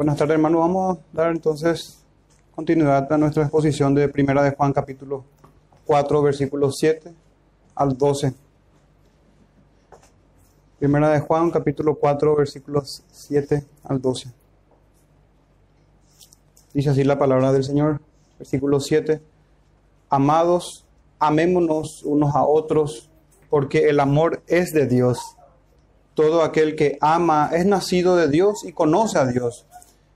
Buenas tardes, hermano. Vamos a dar entonces continuidad a nuestra exposición de Primera de Juan, capítulo 4, versículos 7 al 12. Primera de Juan, capítulo 4, versículos 7 al 12. Dice así la palabra del Señor, versículo 7. Amados, amémonos unos a otros, porque el amor es de Dios. Todo aquel que ama es nacido de Dios y conoce a Dios.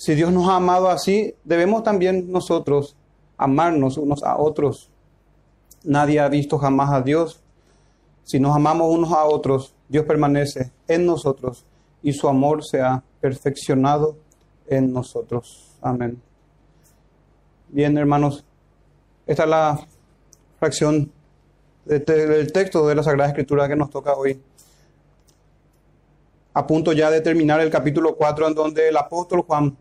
si Dios nos ha amado así, debemos también nosotros amarnos unos a otros. Nadie ha visto jamás a Dios. Si nos amamos unos a otros, Dios permanece en nosotros y su amor se ha perfeccionado en nosotros. Amén. Bien, hermanos, esta es la fracción del texto de la Sagrada Escritura que nos toca hoy. A punto ya de terminar el capítulo 4 en donde el apóstol Juan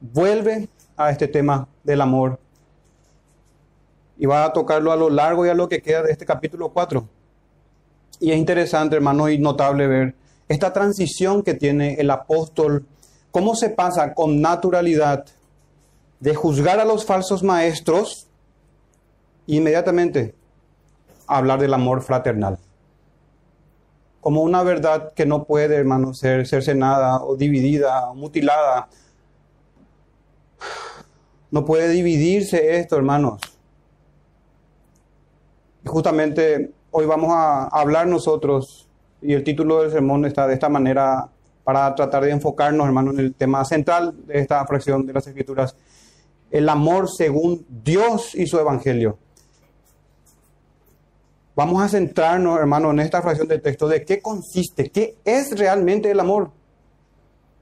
vuelve a este tema del amor y va a tocarlo a lo largo y a lo que queda de este capítulo 4. Y es interesante, hermano, y notable ver esta transición que tiene el apóstol, cómo se pasa con naturalidad de juzgar a los falsos maestros inmediatamente a hablar del amor fraternal. Como una verdad que no puede, hermano, ser cercenada o dividida o mutilada no puede dividirse esto, hermanos. justamente hoy vamos a hablar nosotros, y el título del sermón está de esta manera para tratar de enfocarnos, hermanos, en el tema central de esta fracción de las Escrituras, el amor según Dios y su Evangelio. Vamos a centrarnos, hermanos, en esta fracción del texto de qué consiste, qué es realmente el amor.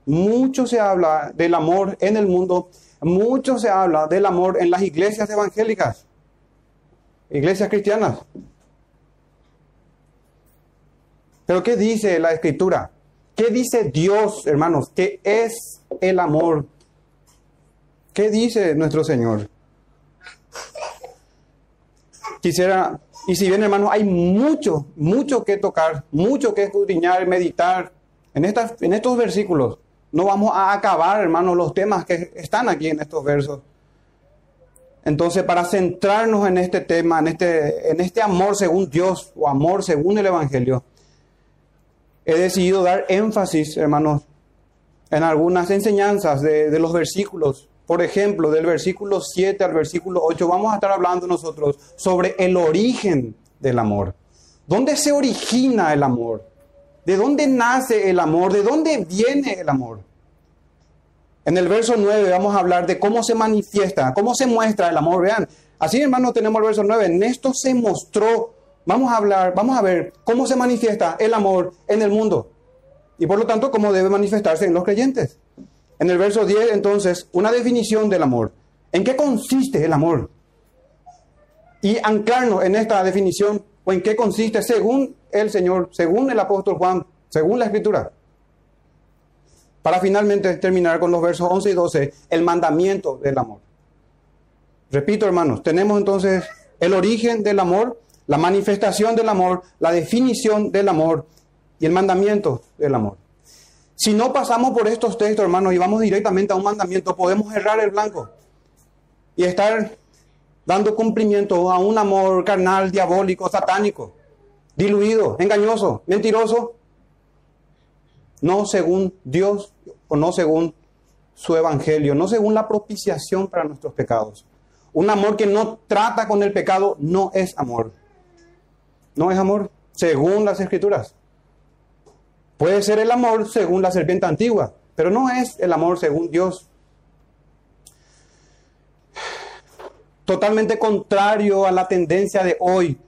Mucho se habla del amor en el mundo mucho se habla del amor en las iglesias evangélicas, iglesias cristianas. Pero ¿qué dice la escritura? ¿Qué dice Dios, hermanos? ¿Qué es el amor? ¿Qué dice nuestro Señor? Quisiera, y si bien hermanos, hay mucho, mucho que tocar, mucho que escudriñar, meditar en, estas, en estos versículos. No vamos a acabar, hermanos, los temas que están aquí en estos versos. Entonces, para centrarnos en este tema, en este, en este amor según Dios o amor según el Evangelio, he decidido dar énfasis, hermanos, en algunas enseñanzas de, los versículos. Por ejemplo, del versículo 7 al versículo 8, vamos a estar hablando nosotros sobre el origen del amor. ¿Dónde se origina el amor? ¿De dónde nace el amor? ¿De dónde viene el amor? En el verso 9 vamos a hablar de cómo se manifiesta, cómo se muestra el amor. Vean, así hermano tenemos el verso 9. En esto se mostró, vamos a hablar, vamos a ver cómo se manifiesta el amor en el mundo. Y por lo tanto, cómo debe manifestarse en los creyentes. En el verso 10, entonces, una definición del amor. ¿En qué consiste el amor? Y anclarnos en esta definición o en qué consiste según el Señor, según el apóstol Juan, según la Escritura. Para finalmente terminar con los versos 11 y 12, el mandamiento del amor. Repito, hermanos, tenemos entonces el origen del amor, la manifestación del amor, la definición del amor y el mandamiento del amor. Si no pasamos por estos textos, hermanos, y vamos directamente a un mandamiento, podemos errar el blanco y estar dando cumplimiento a un amor carnal, diabólico, satánico diluido, engañoso, mentiroso. No según Dios o no según su evangelio, no según la propiciación para nuestros pecados. Un amor que no trata con el pecado no es amor. No es amor según las escrituras. Puede ser el amor según la serpiente antigua, pero no es el amor según Dios. Totalmente contrario a la tendencia de hoy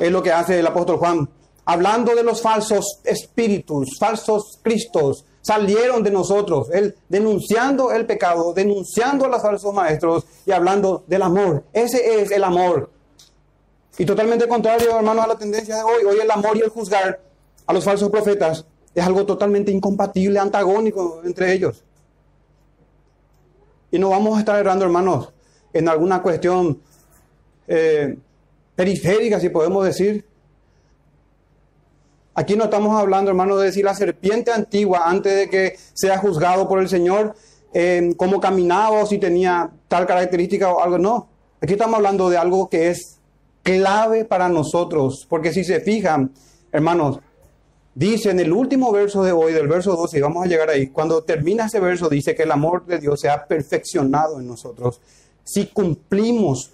es lo que hace el apóstol Juan, hablando de los falsos espíritus, falsos cristos, salieron de nosotros, él denunciando el pecado, denunciando a los falsos maestros y hablando del amor. Ese es el amor. Y totalmente contrario, hermanos, a la tendencia de hoy. Hoy el amor y el juzgar a los falsos profetas es algo totalmente incompatible, antagónico entre ellos. Y no vamos a estar errando, hermanos, en alguna cuestión eh, periférica, si podemos decir. Aquí no estamos hablando, hermanos, de decir la serpiente antigua, antes de que sea juzgado por el Señor, eh, cómo caminaba o si tenía tal característica o algo. No, aquí estamos hablando de algo que es clave para nosotros, porque si se fijan, hermanos, dice en el último verso de hoy, del verso 12, y vamos a llegar ahí, cuando termina ese verso dice que el amor de Dios se ha perfeccionado en nosotros. Si cumplimos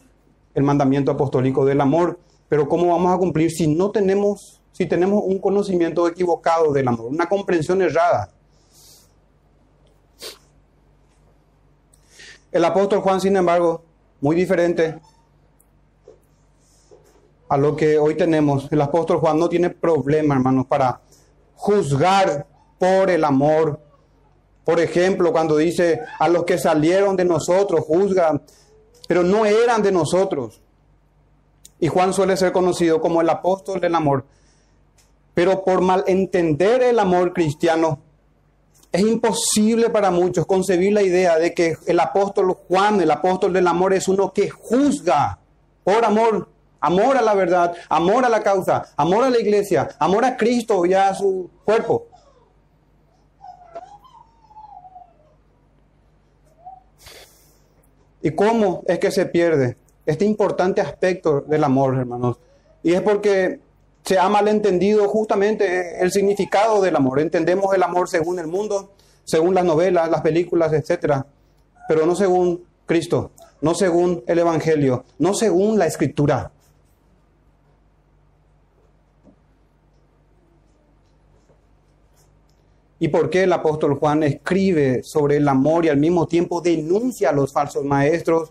el mandamiento apostólico del amor, pero ¿cómo vamos a cumplir si no tenemos, si tenemos un conocimiento equivocado del amor, una comprensión errada? El apóstol Juan, sin embargo, muy diferente, a lo que hoy tenemos. El apóstol Juan no tiene problema, hermanos, para juzgar por el amor. Por ejemplo, cuando dice a los que salieron de nosotros, juzgan, pero no eran de nosotros. Y Juan suele ser conocido como el apóstol del amor. Pero por malentender el amor cristiano, es imposible para muchos concebir la idea de que el apóstol Juan, el apóstol del amor, es uno que juzga por amor amor a la verdad, amor a la causa, amor a la iglesia, amor a Cristo y a su cuerpo. ¿Y cómo es que se pierde este importante aspecto del amor, hermanos? Y es porque se ha malentendido justamente el significado del amor. Entendemos el amor según el mundo, según las novelas, las películas, etc. Pero no según Cristo, no según el Evangelio, no según la Escritura. ¿Y por qué el apóstol Juan escribe sobre el amor y al mismo tiempo denuncia a los falsos maestros?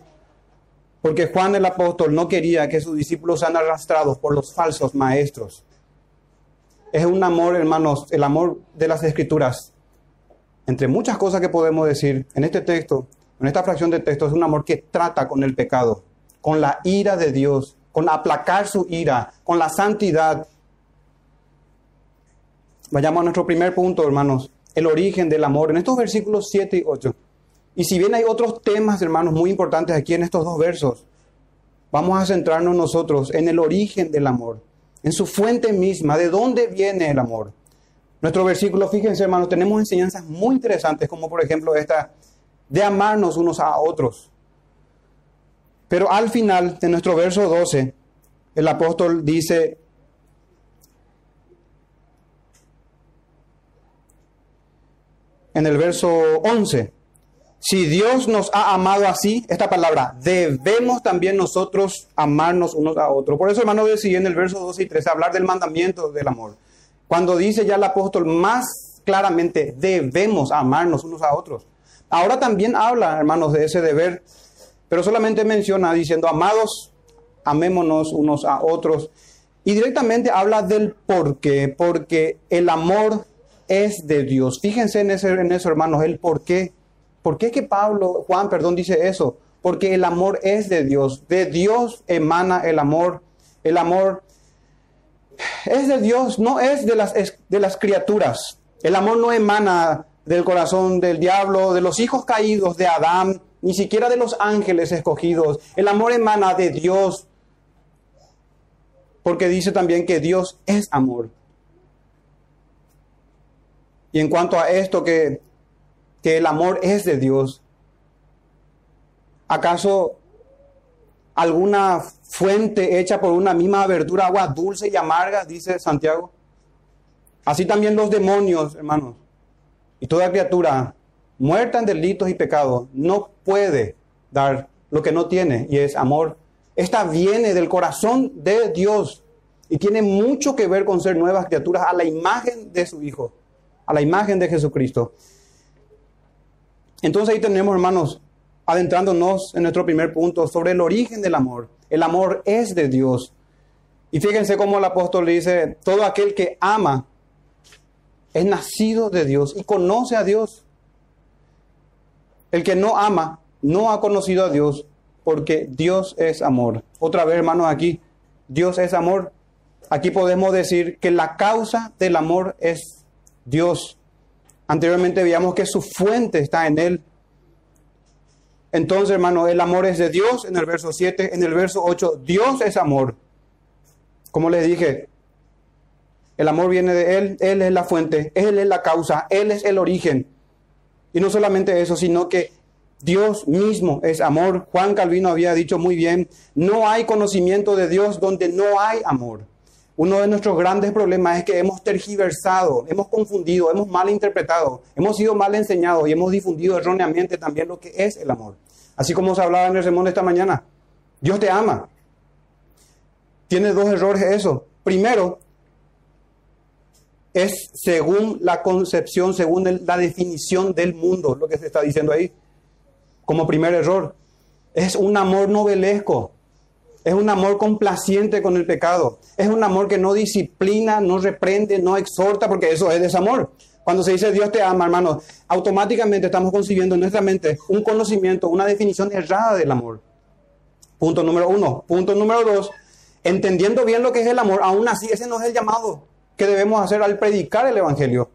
Porque Juan el apóstol no quería que sus discípulos sean arrastrados por los falsos maestros. Es un amor, hermanos, el amor de las escrituras. Entre muchas cosas que podemos decir en este texto, en esta fracción de texto, es un amor que trata con el pecado, con la ira de Dios, con aplacar su ira, con la santidad, Vayamos a nuestro primer punto, hermanos, el origen del amor, en estos versículos 7 y 8. Y si bien hay otros temas, hermanos, muy importantes aquí en estos dos versos, vamos a centrarnos nosotros en el origen del amor, en su fuente misma, de dónde viene el amor. Nuestro versículo, fíjense, hermanos, tenemos enseñanzas muy interesantes, como por ejemplo esta de amarnos unos a otros. Pero al final de nuestro verso 12, el apóstol dice, en el verso 11. Si Dios nos ha amado así, esta palabra, debemos también nosotros amarnos unos a otros. Por eso, hermano, decía en el verso 12 y 13 hablar del mandamiento del amor. Cuando dice ya el apóstol más claramente, debemos amarnos unos a otros. Ahora también habla, hermanos, de ese deber, pero solamente menciona diciendo, amados, amémonos unos a otros. Y directamente habla del por qué, porque el amor es de Dios. Fíjense en, ese, en eso, hermanos, el por qué. ¿Por qué que Pablo, Juan, perdón, dice eso? Porque el amor es de Dios. De Dios emana el amor. El amor es de Dios, no es de las, de las criaturas. El amor no emana del corazón del diablo, de los hijos caídos de Adán, ni siquiera de los ángeles escogidos. El amor emana de Dios, porque dice también que Dios es amor. Y en cuanto a esto que, que el amor es de Dios, ¿acaso alguna fuente hecha por una misma abertura, agua dulce y amarga, dice Santiago? Así también los demonios, hermanos, y toda criatura muerta en delitos y pecados no puede dar lo que no tiene y es amor. Esta viene del corazón de Dios y tiene mucho que ver con ser nuevas criaturas a la imagen de su Hijo a la imagen de Jesucristo. Entonces ahí tenemos, hermanos, adentrándonos en nuestro primer punto sobre el origen del amor. El amor es de Dios. Y fíjense cómo el apóstol dice, todo aquel que ama es nacido de Dios y conoce a Dios. El que no ama no ha conocido a Dios porque Dios es amor. Otra vez, hermanos, aquí, Dios es amor. Aquí podemos decir que la causa del amor es Dios. Anteriormente veíamos que su fuente está en Él. Entonces, hermano, el amor es de Dios en el verso 7. En el verso 8, Dios es amor. Como les dije, el amor viene de Él, Él es la fuente, Él es la causa, Él es el origen. Y no solamente eso, sino que Dios mismo es amor. Juan Calvino había dicho muy bien, no hay conocimiento de Dios donde no hay amor. Uno de nuestros grandes problemas es que hemos tergiversado, hemos confundido, hemos mal interpretado, hemos sido mal enseñados y hemos difundido erróneamente también lo que es el amor. Así como se hablaba en el sermón esta mañana. Dios te ama. Tiene dos errores eso. Primero, es según la concepción, según la definición del mundo, lo que se está diciendo ahí. Como primer error. Es un amor novelesco. Es un amor complaciente con el pecado. Es un amor que no disciplina, no reprende, no exhorta, porque eso es desamor. Cuando se dice Dios te ama, hermano, automáticamente estamos concibiendo en nuestra mente un conocimiento, una definición errada del amor. Punto número uno. Punto número dos, entendiendo bien lo que es el amor, aún así ese no es el llamado que debemos hacer al predicar el Evangelio.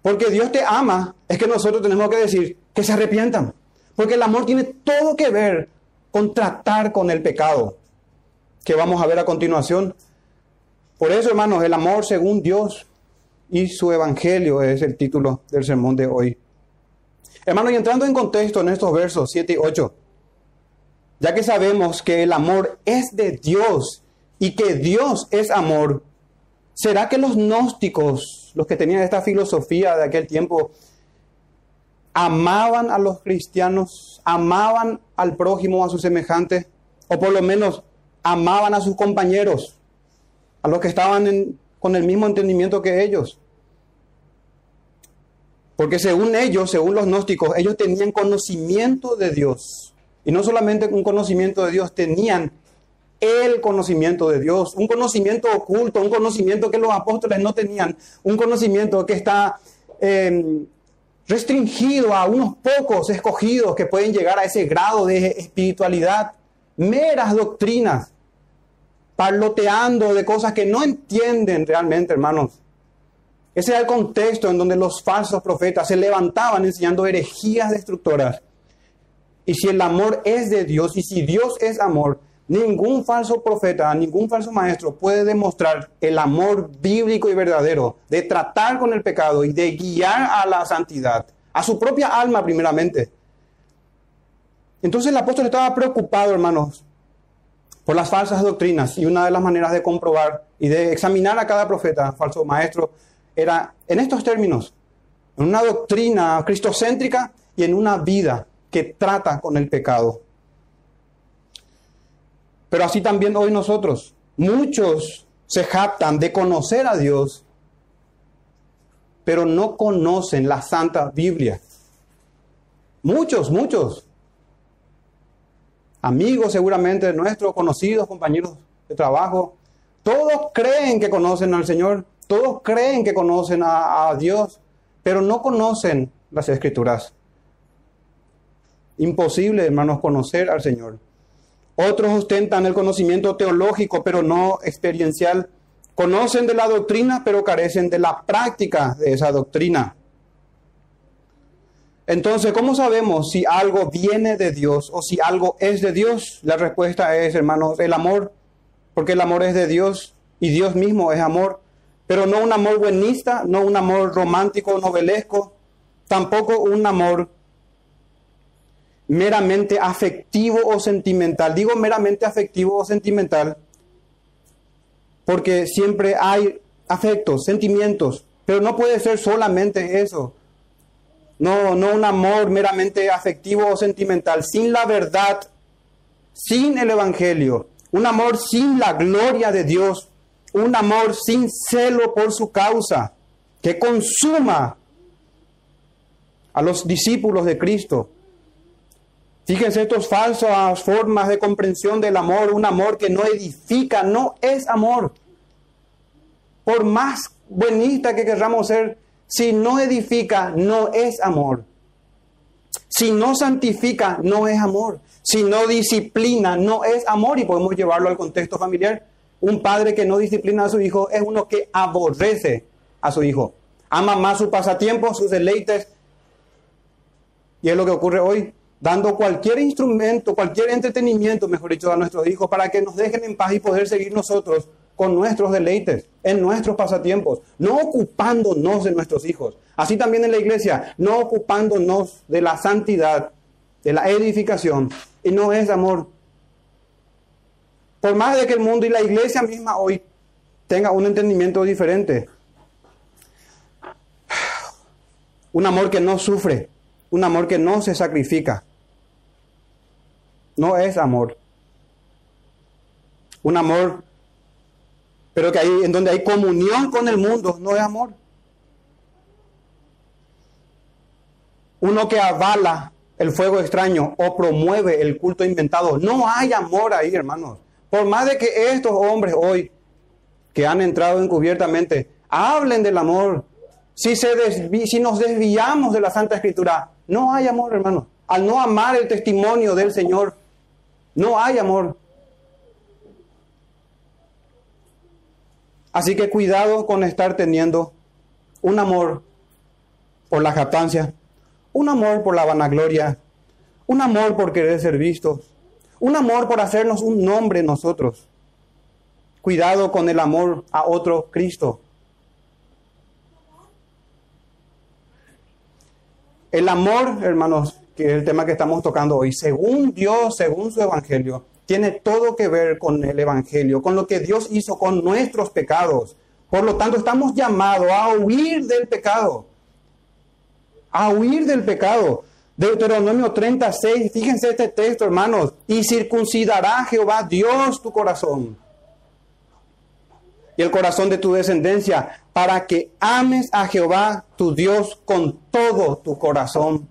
Porque Dios te ama, es que nosotros tenemos que decir que se arrepientan. Porque el amor tiene todo que ver con tratar con el pecado que vamos a ver a continuación. Por eso, hermanos, el amor según Dios y su evangelio es el título del sermón de hoy. Hermanos, y entrando en contexto en estos versos 7 y 8, ya que sabemos que el amor es de Dios y que Dios es amor, ¿será que los gnósticos, los que tenían esta filosofía de aquel tiempo, amaban a los cristianos, amaban al prójimo, a su semejante, o por lo menos amaban a sus compañeros, a los que estaban con el mismo entendimiento que ellos. Porque según ellos, según los gnósticos, ellos tenían conocimiento de Dios. Y no solamente un conocimiento de Dios, tenían el conocimiento de Dios, un conocimiento oculto, un conocimiento que los apóstoles no tenían, un conocimiento que está em, restringido a unos pocos escogidos que pueden llegar a ese grado de espiritualidad, meras doctrinas parloteando de cosas que no entienden realmente, hermanos. Ese era el contexto en donde los falsos profetas se levantaban enseñando herejías destructoras. Y si el amor es de Dios y si Dios es amor, ningún falso profeta, ningún falso maestro puede demostrar el amor bíblico y verdadero de tratar con el pecado y de guiar a la santidad, a su propia alma primeramente. Entonces el apóstol estaba preocupado, hermanos, por las falsas doctrinas. Y una de las maneras de comprobar y de examinar a cada profeta, falso maestro, era en estos términos, en una doctrina cristocéntrica y en una vida que trata con el pecado. Pero así también hoy nosotros, muchos se jactan de conocer a Dios, pero no conocen la Santa Biblia. Muchos, muchos amigos seguramente nuestros, conocidos, compañeros de trabajo, todos creen que conocen al Señor, todos creen que conocen a, Dios, pero no conocen las escrituras. Imposible, hermanos, conocer al Señor. Otros ostentan el conocimiento teológico, pero no experiencial. Conocen de la doctrina, pero carecen de la práctica de esa doctrina. Entonces, ¿cómo sabemos si algo viene de Dios o si algo es de Dios? La respuesta es, hermanos, el amor, porque el amor es de Dios y Dios mismo es amor, pero no un amor buenista, no un amor romántico, novelesco, tampoco un amor meramente afectivo o sentimental. Digo meramente afectivo o sentimental porque siempre hay afectos, sentimientos, pero no puede ser solamente eso. No, no un amor meramente afectivo o sentimental, sin la verdad, sin el Evangelio, un amor sin la gloria de Dios, un amor sin celo por su causa, que consuma a los discípulos de Cristo. Fíjense estas falsas formas de comprensión del amor, un amor que no edifica, no es amor. Por más buenista que querramos ser, Si no edifica, no es amor. Si no santifica, no es amor. Si no disciplina, no es amor. Y podemos llevarlo al contexto familiar. Un padre que no disciplina a su hijo es uno que aborrece a su hijo. Ama más su pasatiempo, sus deleites. Y es lo que ocurre hoy, dando cualquier instrumento, cualquier entretenimiento, mejor dicho, a nuestros hijos para que nos dejen en paz y poder seguir nosotros con nuestros deleites, en nuestros pasatiempos, no ocupándonos de nuestros hijos. Así también en la iglesia, no ocupándonos de la santidad, de la edificación. Y no es amor. Por más de que el mundo y la iglesia misma hoy tenga un entendimiento diferente. Un amor que no sufre, un amor que no se sacrifica. No es amor. Un amor pero que ahí en donde hay comunión con el mundo no es amor. Uno que avala el fuego extraño o promueve el culto inventado, no hay amor ahí, hermanos. Por más de que estos hombres hoy que han entrado encubiertamente hablen del amor, si, se si nos desviamos de la Santa Escritura, no hay amor, hermanos. Al no amar el testimonio del Señor, no hay amor. Así que cuidado con estar teniendo un amor por la jactancia, un amor por la vanagloria, un amor por querer ser vistos, un amor por hacernos un nombre nosotros. Cuidado con el amor a otro Cristo. El amor, hermanos, que es el tema que estamos tocando hoy, según Dios, según su Evangelio, tiene todo que ver con el Evangelio, con lo que Dios hizo con nuestros pecados. Por lo tanto, estamos llamados a huir del pecado. A huir del pecado. Deuteronomio 36, fíjense este texto, hermanos. Y circuncidará Jehová Dios tu corazón y el corazón de tu descendencia, para que ames a Jehová tu Dios con todo tu corazón.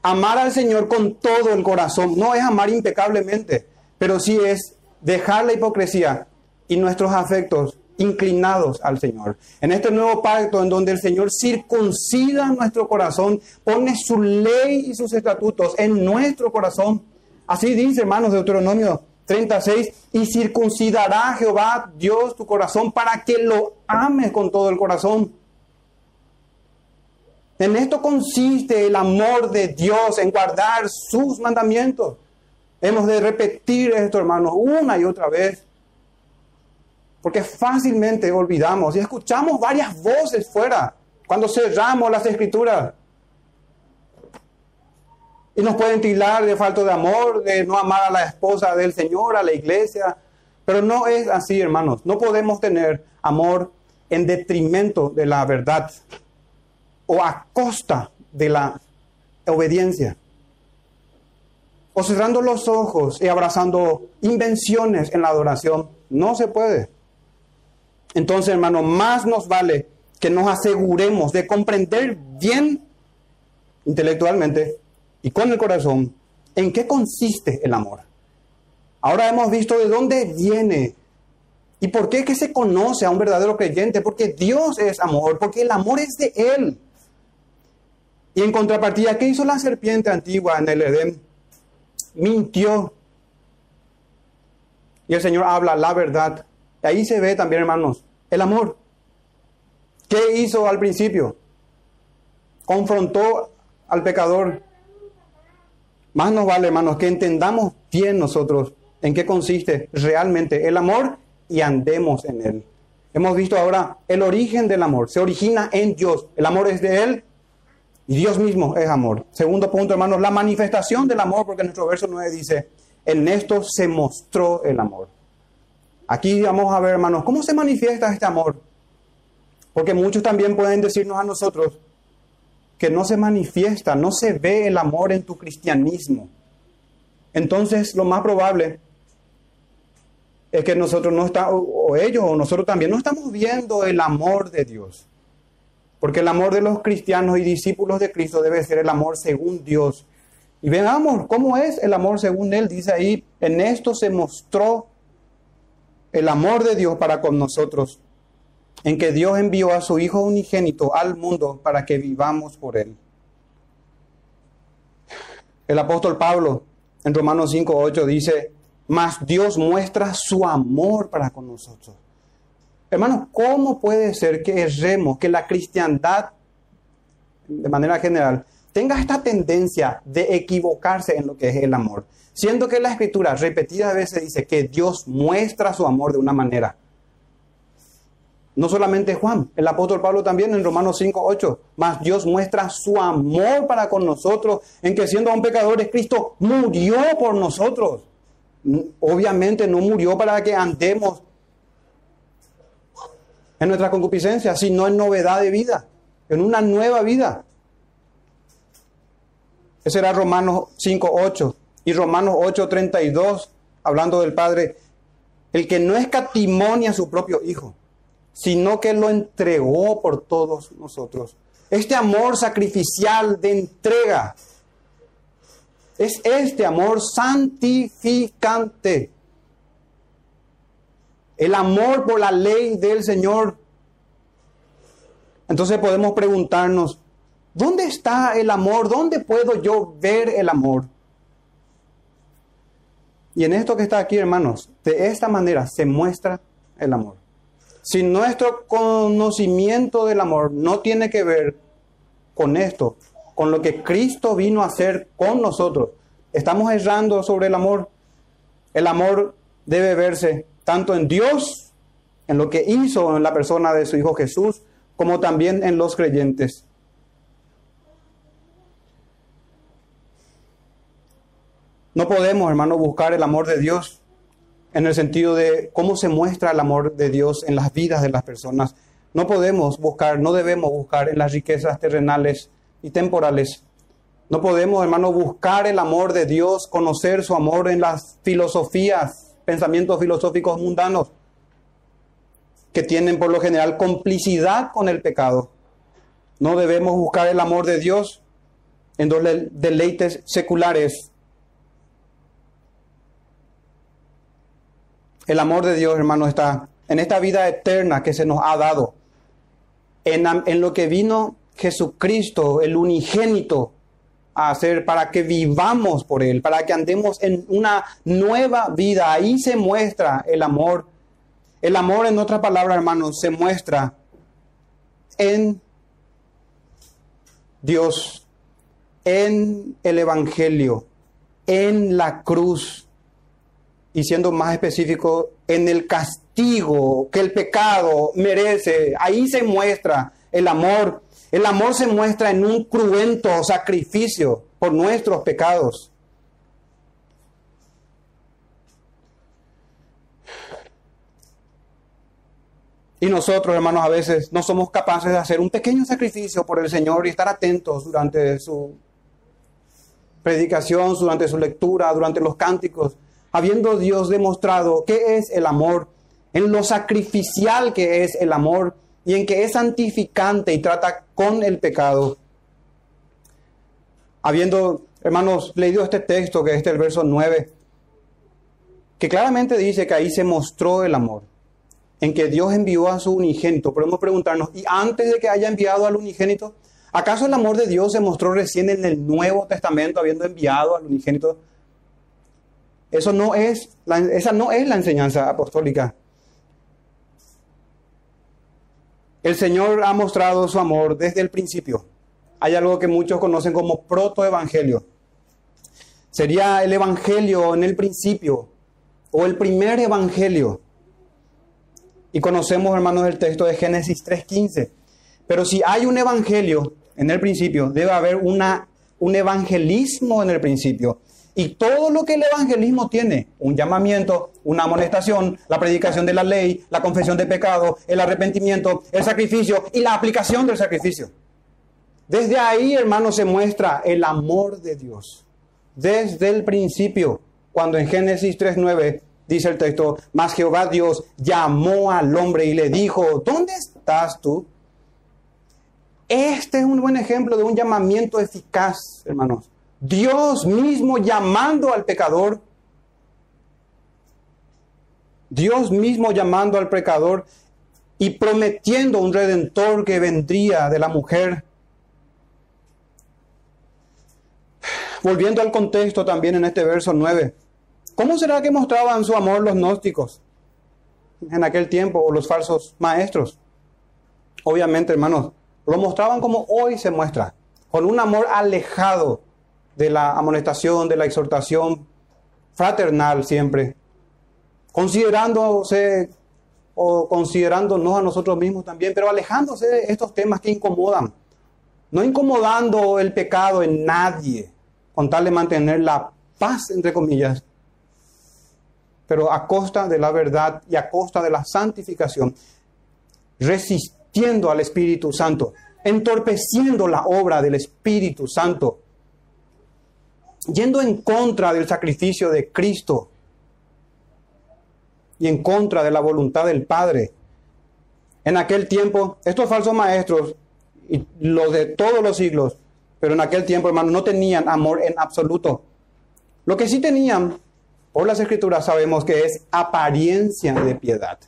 Amar al Señor con todo el corazón no es amar impecablemente pero sí es dejar la hipocresía y nuestros afectos inclinados al Señor. En este nuevo pacto en donde el Señor circuncida nuestro corazón, pone su ley y sus estatutos en nuestro corazón. Así dice, hermanos, Deuteronomio 36, y circuncidará Jehová Dios tu corazón para que lo ames con todo el corazón. En esto consiste el amor de Dios, en guardar sus mandamientos. Hemos de repetir esto, hermanos, una y otra vez. Porque fácilmente olvidamos y escuchamos varias voces fuera cuando cerramos las escrituras. Y nos pueden tirar de falta de amor, de no amar a la esposa del Señor, a la iglesia. Pero no es así, hermanos. No podemos tener amor en detrimento de la verdad o a costa de la obediencia o cerrando los ojos y abrazando invenciones en la adoración. No se puede. Entonces, hermano, más nos vale que nos aseguremos de comprender bien intelectualmente y con el corazón en qué consiste el amor. Ahora hemos visto de dónde viene y por qué que se conoce a un verdadero creyente, porque Dios es amor, porque el amor es de Él. Y en contrapartida, ¿qué hizo la serpiente antigua en el Edén? Mintió. Y el Señor habla la verdad. Ahí se ve también, hermanos, el amor. ¿Qué hizo al principio? Confrontó al pecador. Más nos vale, hermanos, que entendamos bien nosotros en qué consiste realmente el amor y andemos en él. Hemos visto ahora el origen del amor. Se origina en Dios. El amor es de Él y Dios mismo es amor. Segundo punto, hermanos, la manifestación del amor, porque nuestro verso 9 dice, en esto se mostró el amor. Aquí vamos a ver, hermanos, cómo se manifiesta este amor. Porque muchos también pueden decirnos a nosotros que no se manifiesta, no se ve el amor en tu cristianismo. Entonces, lo más probable es que nosotros no estamos, o ellos o nosotros también, no estamos viendo el amor de Dios. Porque el amor de los cristianos y discípulos de Cristo debe ser el amor según Dios. Y veamos cómo es el amor según Él. Dice ahí, en esto se mostró el amor de Dios para con nosotros. en que Dios envió a su Hijo unigénito al mundo para que vivamos por Él. El apóstol Pablo en Romanos 5.8 dice, mas Dios muestra su amor para con nosotros. Hermanos, ¿cómo puede ser que erremos, que la cristiandad, de manera general, tenga esta tendencia de equivocarse en lo que es el amor? Siendo que la escritura repetidas veces dice que Dios muestra su amor de una manera. No solamente Juan, el apóstol Pablo también en Romanos 5, 8. Mas Dios muestra su amor para con nosotros, en que siendo un pecadores, Cristo murió por nosotros. Obviamente no murió para que andemos en nuestra concupiscencia, sino en novedad de vida, en una nueva vida. Ese era Romanos 5, 8 y Romanos 8, 32, hablando del Padre, el que no escatimonia a su propio Hijo, sino que lo entregó por todos nosotros. Este amor sacrificial de entrega es este amor santificante. El amor por la ley del Señor. Entonces podemos preguntarnos, ¿dónde está el amor? ¿Dónde puedo yo ver el amor? Y en esto que está aquí, hermanos, de esta manera se muestra el amor. Si nuestro conocimiento del amor no tiene que ver con esto, con lo que Cristo vino a hacer con nosotros, estamos errando sobre el amor. El amor debe verse tanto en Dios, en lo que hizo en la persona de su Hijo Jesús, como también en los creyentes. No podemos, hermano, buscar el amor de Dios en el sentido de cómo se muestra el amor de Dios en las vidas de las personas. No podemos buscar, no debemos buscar en las riquezas terrenales y temporales. No podemos, hermano, buscar el amor de Dios, conocer su amor en las filosofías, pensamientos filosóficos mundanos, que tienen por lo general complicidad con el pecado. No debemos buscar el amor de Dios en los deleites seculares El amor de Dios, hermano, está en esta vida eterna que se nos ha dado, en, en lo que vino Jesucristo, el unigénito, a hacer para que vivamos por Él, para que andemos en una nueva vida. Ahí se muestra el amor. El amor, en otras palabras, hermanos, se muestra en Dios, en el Evangelio, en la cruz y siendo más específico, en el castigo que el pecado merece. Ahí se muestra el amor. El amor se muestra en un cruento sacrificio por nuestros pecados. Y nosotros, hermanos, a veces no somos capaces de hacer un pequeño sacrificio por el Señor y estar atentos durante su predicación, durante su lectura, durante los cánticos habiendo Dios demostrado qué es el amor, en lo sacrificial que es el amor y en que es santificante y trata con el pecado. Habiendo, hermanos, leído este texto, que es el verso 9, que claramente dice que ahí se mostró el amor, en que Dios envió a su unigénito. Podemos preguntarnos, ¿y antes de que haya enviado al unigénito? ¿Acaso el amor de Dios se mostró recién en el Nuevo Testamento, habiendo enviado al unigénito? Eso no es esa no es la enseñanza apostólica. El Señor ha mostrado su amor desde el principio. Hay algo que muchos conocen como protoevangelio. Sería el evangelio en el principio o el primer evangelio. Y conocemos, hermanos, el texto de Génesis 3:15. Pero si hay un evangelio en el principio, debe haber una, un evangelismo en el principio. Y todo lo que el evangelismo tiene, un llamamiento, una amonestación, la predicación de la ley, la confesión de pecado, el arrepentimiento, el sacrificio y la aplicación del sacrificio. Desde ahí, hermanos, se muestra el amor de Dios. Desde el principio, cuando en Génesis 3.9 dice el texto, mas Jehová Dios llamó al hombre y le dijo, ¿dónde estás tú? Este es un buen ejemplo de un llamamiento eficaz, hermanos. Dios mismo llamando al pecador. Dios mismo llamando al pecador y prometiendo un redentor que vendría de la mujer. Volviendo al contexto también en este verso 9, ¿cómo será que mostraban su amor los gnósticos en aquel tiempo o los falsos maestros? Obviamente, hermanos, lo mostraban como hoy se muestra, con un amor alejado de la amonestación, de la exhortación fraternal siempre, considerándose o considerándonos a nosotros mismos también, pero alejándose de estos temas que incomodan, no incomodando el pecado en nadie, con tal de mantener la paz, entre comillas, pero a costa de la verdad y a costa de la santificación, resistiendo al Espíritu Santo, entorpeciendo la obra del Espíritu Santo, yendo en contra del sacrificio de Cristo y en contra de la voluntad del Padre. En aquel tiempo, estos falsos maestros, y los de todos los siglos, pero en aquel tiempo, hermanos, no tenían amor en absoluto. Lo que sí tenían, por las escrituras sabemos que es apariencia de piedad.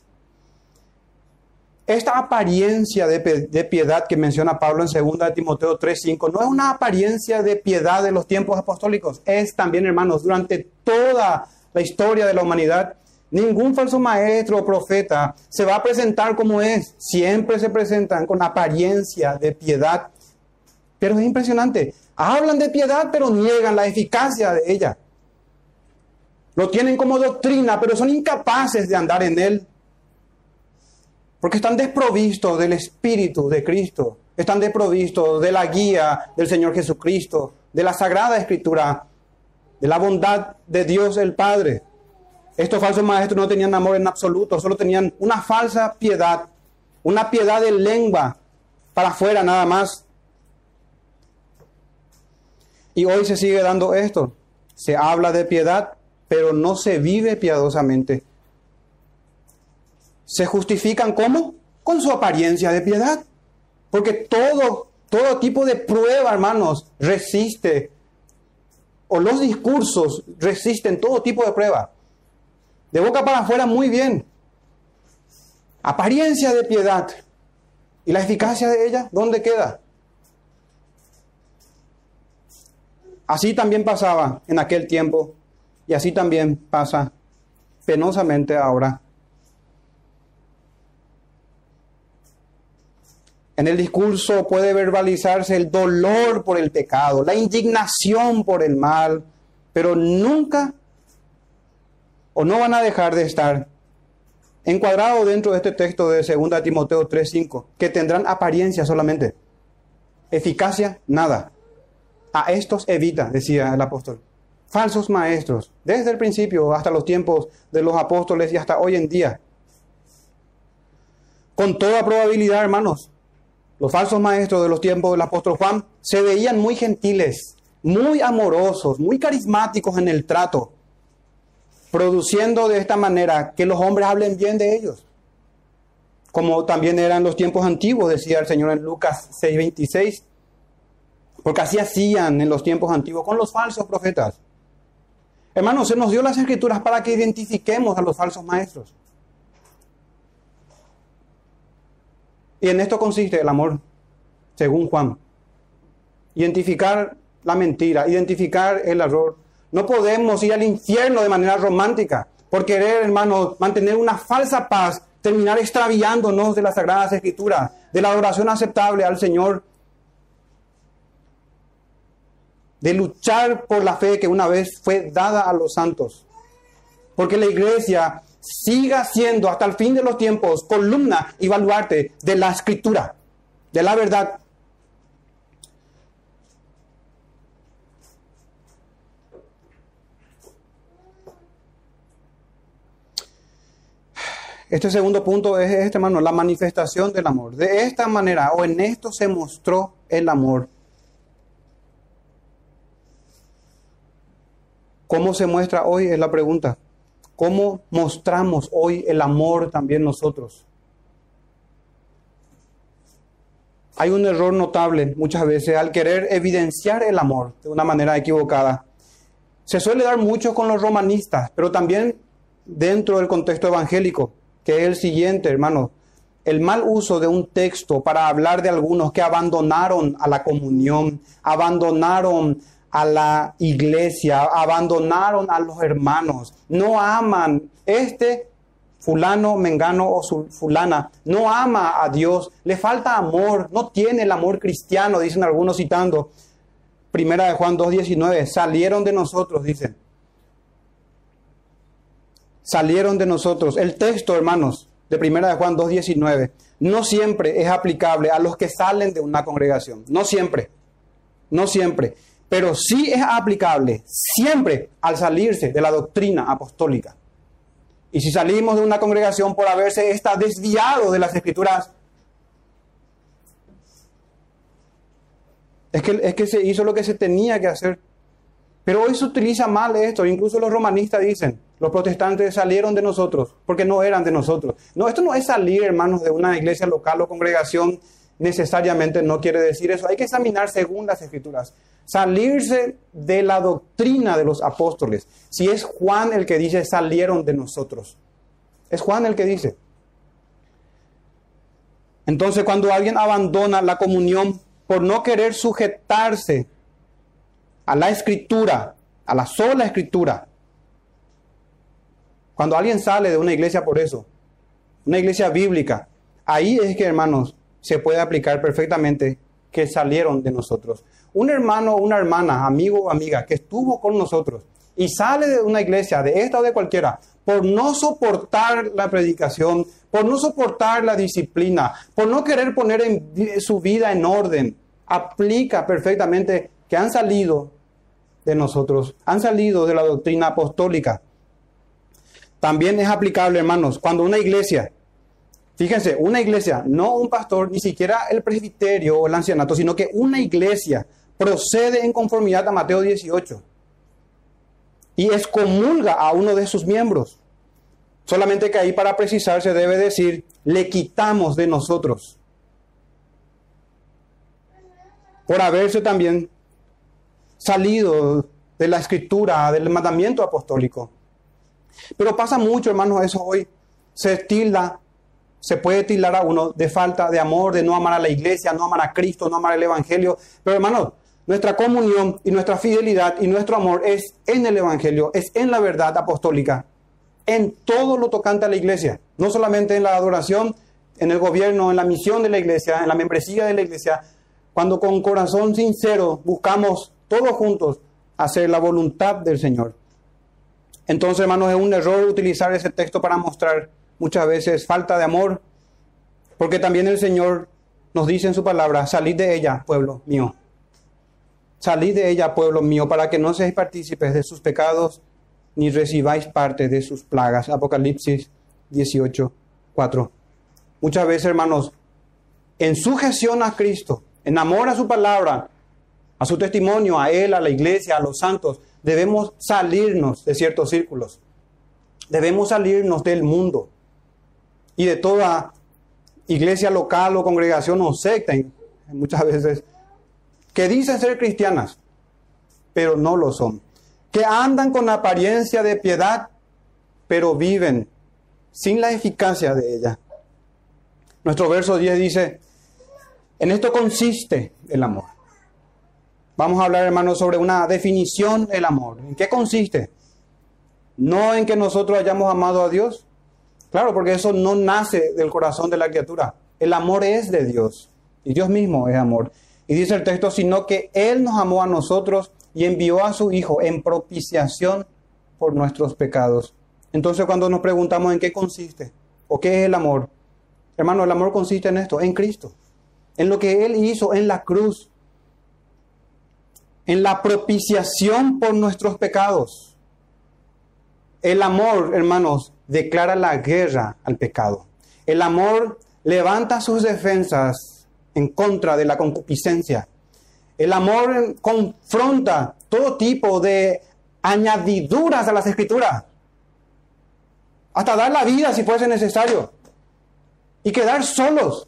Esta apariencia de, de piedad que menciona Pablo en 2 Timoteo 3:5 no es una apariencia de piedad de los tiempos apostólicos, es también, hermanos, durante toda la historia de la humanidad, Ningún falso maestro o profeta se va a presentar como es. Siempre se presentan con apariencia de piedad. Pero es impresionante. Hablan de piedad, pero niegan la eficacia de ella. Lo tienen como doctrina, pero son incapaces de andar en él. Porque están desprovistos del Espíritu de Cristo. Están desprovistos de la guía del Señor Jesucristo, de la Sagrada Escritura, de la bondad de Dios el Padre. Estos falsos maestros no tenían amor en absoluto, solo tenían una falsa piedad, una piedad de lengua para afuera nada más. Y hoy se sigue dando esto. Se habla de piedad, pero no se vive piadosamente. ¿Se justifican cómo? Con su apariencia de piedad. Porque todo, todo tipo de prueba, hermanos, resiste. O los discursos resisten todo tipo de prueba. De boca para afuera muy bien. Apariencia de piedad. ¿Y la eficacia de ella? ¿Dónde queda? Así también pasaba en aquel tiempo y así también pasa penosamente ahora. En el discurso puede verbalizarse el dolor por el pecado, la indignación por el mal, pero nunca o no van a dejar de estar encuadrados dentro de este texto de 2 Timoteo 3:5, que tendrán apariencia solamente. Eficacia, nada. A estos evita, decía el apóstol. Falsos maestros, desde el principio hasta los tiempos de los apóstoles y hasta hoy en día. Con toda probabilidad, hermanos, los falsos maestros de los tiempos del apóstol Juan se veían muy gentiles, muy amorosos, muy carismáticos en el trato, produciendo de esta manera que los hombres hablen bien de ellos. Como también eran los tiempos antiguos, decía el Señor en Lucas 6:26, porque así hacían en los tiempos antiguos con los falsos profetas. Hermanos, se nos dio las escrituras para que identifiquemos a los falsos maestros. Y en esto consiste el amor, según Juan. Identificar la mentira, identificar el error, no podemos ir al infierno de manera romántica por querer, hermanos, mantener una falsa paz, terminar extraviándonos de las Sagradas Escrituras, de la adoración aceptable al Señor, de luchar por la fe que una vez fue dada a los santos. Porque la iglesia siga siendo hasta el fin de los tiempos columna y baluarte de la escritura, de la verdad Este segundo punto es este, hermano, la manifestación del amor. De esta manera o en esto se mostró el amor. ¿Cómo se muestra hoy? Es la pregunta. ¿Cómo mostramos hoy el amor también nosotros? Hay un error notable muchas veces al querer evidenciar el amor de una manera equivocada. Se suele dar mucho con los romanistas, pero también dentro del contexto evangélico que es el siguiente, hermano. el mal uso de un texto para hablar de algunos que abandonaron a la comunión, abandonaron a la iglesia, abandonaron a los hermanos, no aman este fulano, mengano o fulana, no ama a Dios, le falta amor, no tiene el amor cristiano, dicen algunos citando. Primera de Juan 2.19, salieron de nosotros, dicen. Salieron de nosotros. El texto, hermanos, de Primera de Juan 2.19, no siempre es aplicable a los que salen de una congregación. No siempre. No siempre. Pero sí es aplicable siempre al salirse de la doctrina apostólica. Y si salimos de una congregación por haberse está desviado de las escrituras, es que, es que se hizo lo que se tenía que hacer. Pero hoy se utiliza mal esto, incluso los romanistas dicen, los protestantes salieron de nosotros porque no eran de nosotros. No, esto no es salir, hermanos, de una iglesia local o congregación, necesariamente no quiere decir eso. Hay que examinar según las escrituras. Salirse de la doctrina de los apóstoles. Si es Juan el que dice salieron de nosotros. Es Juan el que dice. Entonces cuando alguien abandona la comunión por no querer sujetarse a la escritura, a la sola escritura. Cuando alguien sale de una iglesia por eso, una iglesia bíblica, ahí es que, hermanos, se puede aplicar perfectamente que salieron de nosotros. Un hermano o una hermana, amigo o amiga que estuvo con nosotros y sale de una iglesia, de esta o de cualquiera, por no soportar la predicación, por no soportar la disciplina, por no querer poner en su vida en orden, aplica perfectamente que han salido de nosotros, han salido de la doctrina apostólica. También es aplicable, hermanos, cuando una iglesia, fíjense, una iglesia, no un pastor, ni siquiera el presbiterio o el ancianato, sino que una iglesia procede en conformidad a Mateo 18 y excomulga a uno de sus miembros. Solamente que ahí para precisar se debe decir, le quitamos de nosotros. Por haberse también salido de la escritura, del mandamiento apostólico. Pero pasa mucho, hermanos, eso hoy. Se tilda, se puede tildar a uno de falta de amor, de no amar a la iglesia, no amar a Cristo, no amar el Evangelio. Pero hermanos, nuestra comunión y nuestra fidelidad y nuestro amor es en el Evangelio, es en la verdad apostólica, en todo lo tocante a la iglesia, no solamente en la adoración, en el gobierno, en la misión de la iglesia, en la membresía de la iglesia, cuando con corazón sincero buscamos todos juntos hacer la voluntad del Señor. Entonces, hermanos, es un error utilizar ese texto para mostrar muchas veces falta de amor, porque también el Señor nos dice en su palabra, salid de ella, pueblo mío. Salid de ella, pueblo mío, para que no seáis partícipes de sus pecados, ni recibáis parte de sus plagas. Apocalipsis 18, 4. Muchas veces, hermanos, en sujeción a Cristo, en amor a su palabra, a su testimonio, a Él, a la iglesia, a los santos, debemos salirnos de ciertos círculos. Debemos salirnos del mundo y de toda iglesia local o congregación o secta, muchas veces, que dicen ser cristianas, pero no lo son. Que andan con apariencia de piedad, pero viven sin la eficacia de ella. Nuestro verso 10 dice, en esto consiste el amor Vamos a hablar, hermanos, sobre una definición del amor. ¿En qué consiste? No en que nosotros hayamos amado a Dios. Claro, porque eso no nace del corazón de la criatura. El amor es de Dios. Y Dios mismo es amor. Y dice el texto, sino que Él nos amó a nosotros y envió a su Hijo en propiciación por nuestros pecados. Entonces cuando nos preguntamos en qué consiste o qué es el amor, hermano, el amor consiste en esto, en Cristo, en lo que Él hizo en la cruz, en la propiciación por nuestros pecados. El amor, hermanos, declara la guerra al pecado. El amor levanta sus defensas en contra de la concupiscencia. El amor confronta todo tipo de añadiduras a las escrituras. Hasta dar la vida si fuese necesario. Y quedar solos.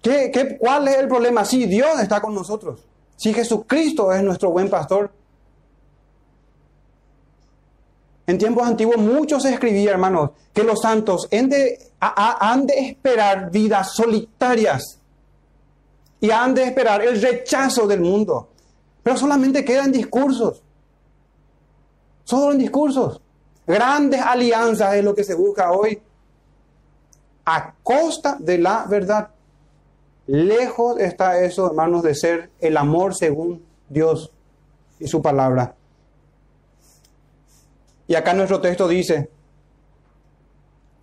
¿Qué, qué, cuál es el problema? Si Dios está con nosotros. Si Jesucristo es nuestro buen pastor. En tiempos antiguos muchos se escribía, hermanos, que los santos han de, han de esperar vidas solitarias y han de esperar el rechazo del mundo. Pero solamente quedan discursos. Solo en discursos. Grandes alianzas es lo que se busca hoy a costa de la verdad. Lejos está eso, hermanos, de ser el amor según Dios y su palabra. Y acá nuestro texto dice,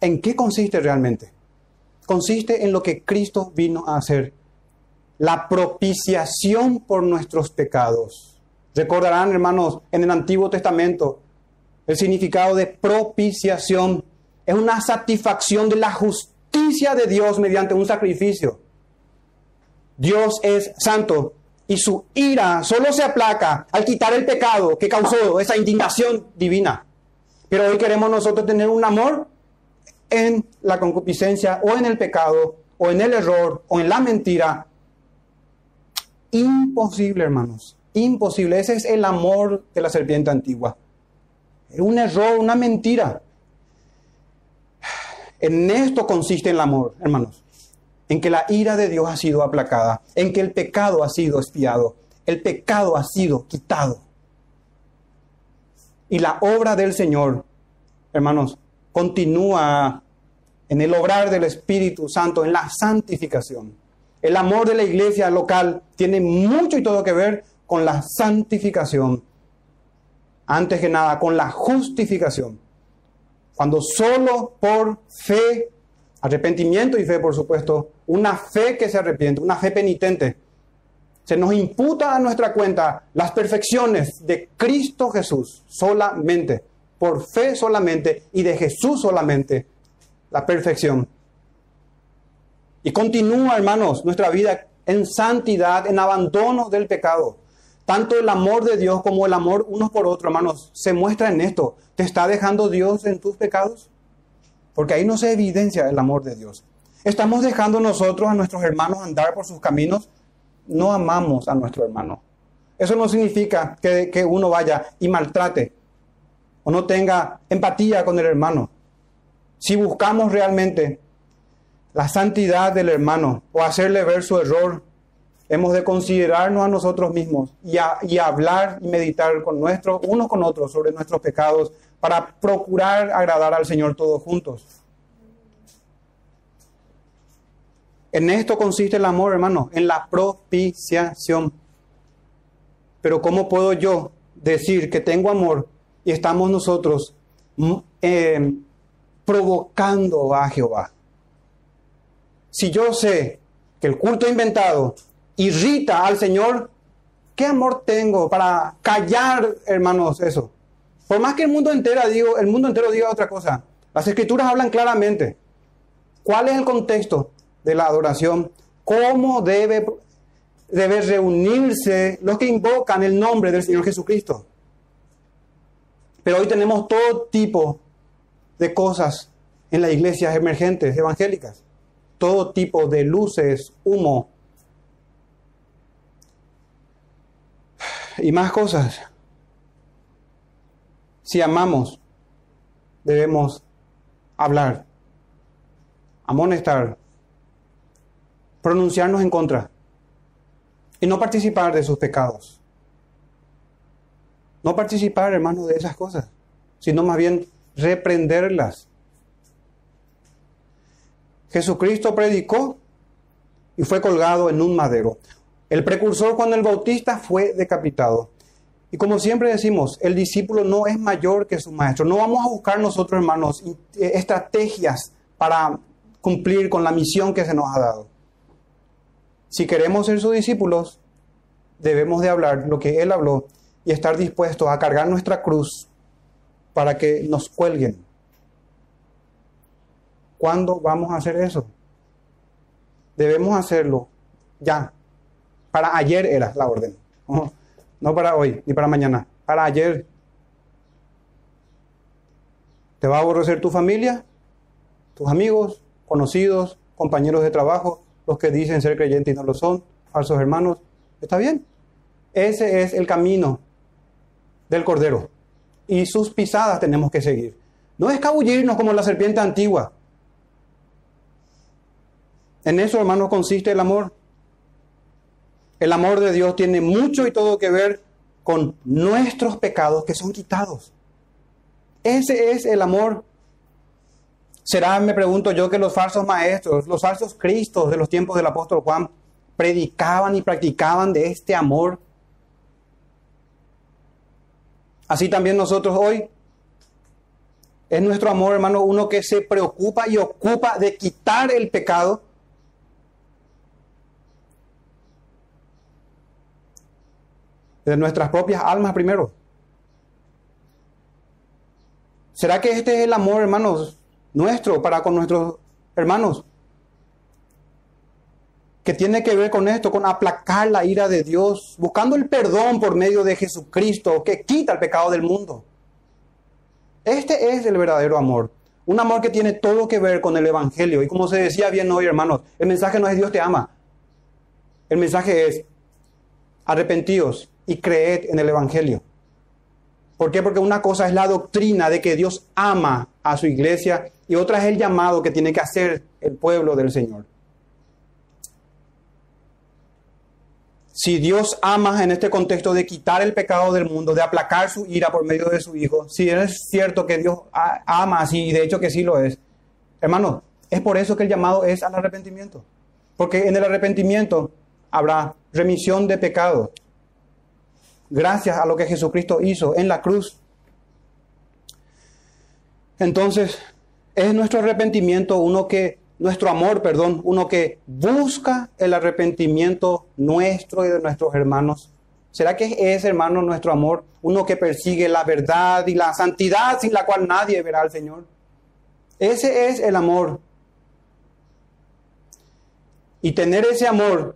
¿en qué consiste realmente? Consiste en lo que Cristo vino a hacer, la propiciación por nuestros pecados. Recordarán, hermanos, en el Antiguo Testamento, el significado de propiciación es una satisfacción de la justicia de Dios mediante un sacrificio. Dios es santo y su ira solo se aplaca al quitar el pecado que causó esa indignación divina. Pero hoy queremos nosotros tener un amor en la concupiscencia o en el pecado o en el error o en la mentira. Imposible, hermanos. Imposible. Ese es el amor de la serpiente antigua. Un error, una mentira. En esto consiste el amor, hermanos. En que la ira de Dios ha sido aplacada. En que el pecado ha sido espiado. El pecado ha sido quitado. Y la obra del Señor, hermanos, continúa en el obrar del Espíritu Santo, en la santificación. El amor de la iglesia local tiene mucho y todo que ver con la santificación. Antes que nada, con la justificación. Cuando solo por fe, arrepentimiento y fe, por supuesto, una fe que se arrepiente, una fe penitente, se nos imputa a nuestra cuenta las perfecciones de Cristo Jesús solamente, por fe solamente y de Jesús solamente, la perfección. Y continúa, hermanos, nuestra vida en santidad, en abandono del pecado. Tanto el amor de Dios como el amor unos por otros, hermanos, se muestra en esto. ¿Te está dejando Dios en tus pecados? Porque ahí no se evidencia el amor de Dios. Estamos dejando nosotros a nuestros hermanos andar por sus caminos no amamos a nuestro hermano. Eso no significa que, uno vaya y maltrate o no tenga empatía con el hermano. Si buscamos realmente la santidad del hermano o hacerle ver su error, hemos de considerarnos a nosotros mismos y, y hablar y meditar con nuestros, unos con otros sobre nuestros pecados para procurar agradar al Señor todos juntos. En esto consiste el amor, hermano, en la propiciación. Pero ¿cómo puedo yo decir que tengo amor y estamos nosotros mm, eh, provocando a Jehová? Si yo sé que el culto inventado irrita al Señor, ¿qué amor tengo para callar, hermanos, eso? Por más que el mundo entero digo, el mundo entero diga otra cosa, las escrituras hablan claramente. ¿Cuál es el contexto? De la adoración, cómo debe, debe reunirse los que invocan el nombre del Señor Jesucristo. Pero hoy tenemos todo tipo de cosas en las iglesias emergentes evangélicas, todo tipo de luces, humo y más cosas. Si amamos, debemos hablar, amonestar, pronunciarnos en contra y no participar de sus pecados. No participar, hermano, de esas cosas, sino más bien reprenderlas. Jesucristo predicó y fue colgado en un madero. El precursor Juan el Bautista fue decapitado. Y como siempre decimos, el discípulo no es mayor que su maestro. No vamos a buscar nosotros, hermanos, estrategias para cumplir con la misión que se nos ha dado. Si queremos ser sus discípulos, debemos de hablar lo que Él habló y estar dispuestos a cargar nuestra cruz para que nos cuelguen. ¿Cuándo vamos a hacer eso? Debemos hacerlo ya. Para ayer era la orden. No, para hoy ni para mañana. Para ayer. ¿Te va a aborrecer tu familia? ¿Tus amigos? ¿Conocidos? ¿Compañeros de trabajo? Los que dicen ser creyentes y no lo son, falsos hermanos. Está bien. Ese es el camino del Cordero. y sus pisadas tenemos que seguir. No escabullirnos como la serpiente antigua. En eso, hermano, consiste el amor. El amor de Dios tiene mucho y todo que ver con nuestros pecados que son quitados. Ese es el amor. Será, me pregunto yo, que los falsos maestros, los falsos cristos de los tiempos del apóstol Juan, predicaban y practicaban de este amor. Así también nosotros hoy. Es nuestro amor, hermano, uno que se preocupa y ocupa de quitar el pecado. De nuestras propias almas primero. ¿Será que este es el amor, hermanos, nuestro para con nuestros hermanos? Que tiene que ver con esto, con aplacar la ira de Dios, buscando el perdón por medio de Jesucristo, que quita el pecado del mundo. Este es el verdadero amor. Un amor que tiene todo que ver con el Evangelio. Y como se decía bien hoy, hermanos, el mensaje no es Dios te ama. El mensaje es arrepentíos y creed en el Evangelio. ¿Por qué? Porque una cosa es la doctrina de que Dios ama a su iglesia y otra es el llamado que tiene que hacer el pueblo del Señor. Si Dios ama en este contexto de quitar el pecado del mundo, de aplacar su ira por medio de su Hijo, si es cierto que Dios ama así, y de hecho que sí lo es, hermano, es por eso que el llamado es al arrepentimiento. Porque en el arrepentimiento habrá remisión de pecados, gracias a lo que Jesucristo hizo en la cruz. Entonces, es nuestro arrepentimiento uno que, nuestro amor, perdón, uno que busca el arrepentimiento nuestro y de nuestros hermanos. ¿Será que es, hermano, nuestro amor? Uno que persigue la verdad y la santidad sin la cual nadie verá al Señor. Ese es el amor. Y tener ese amor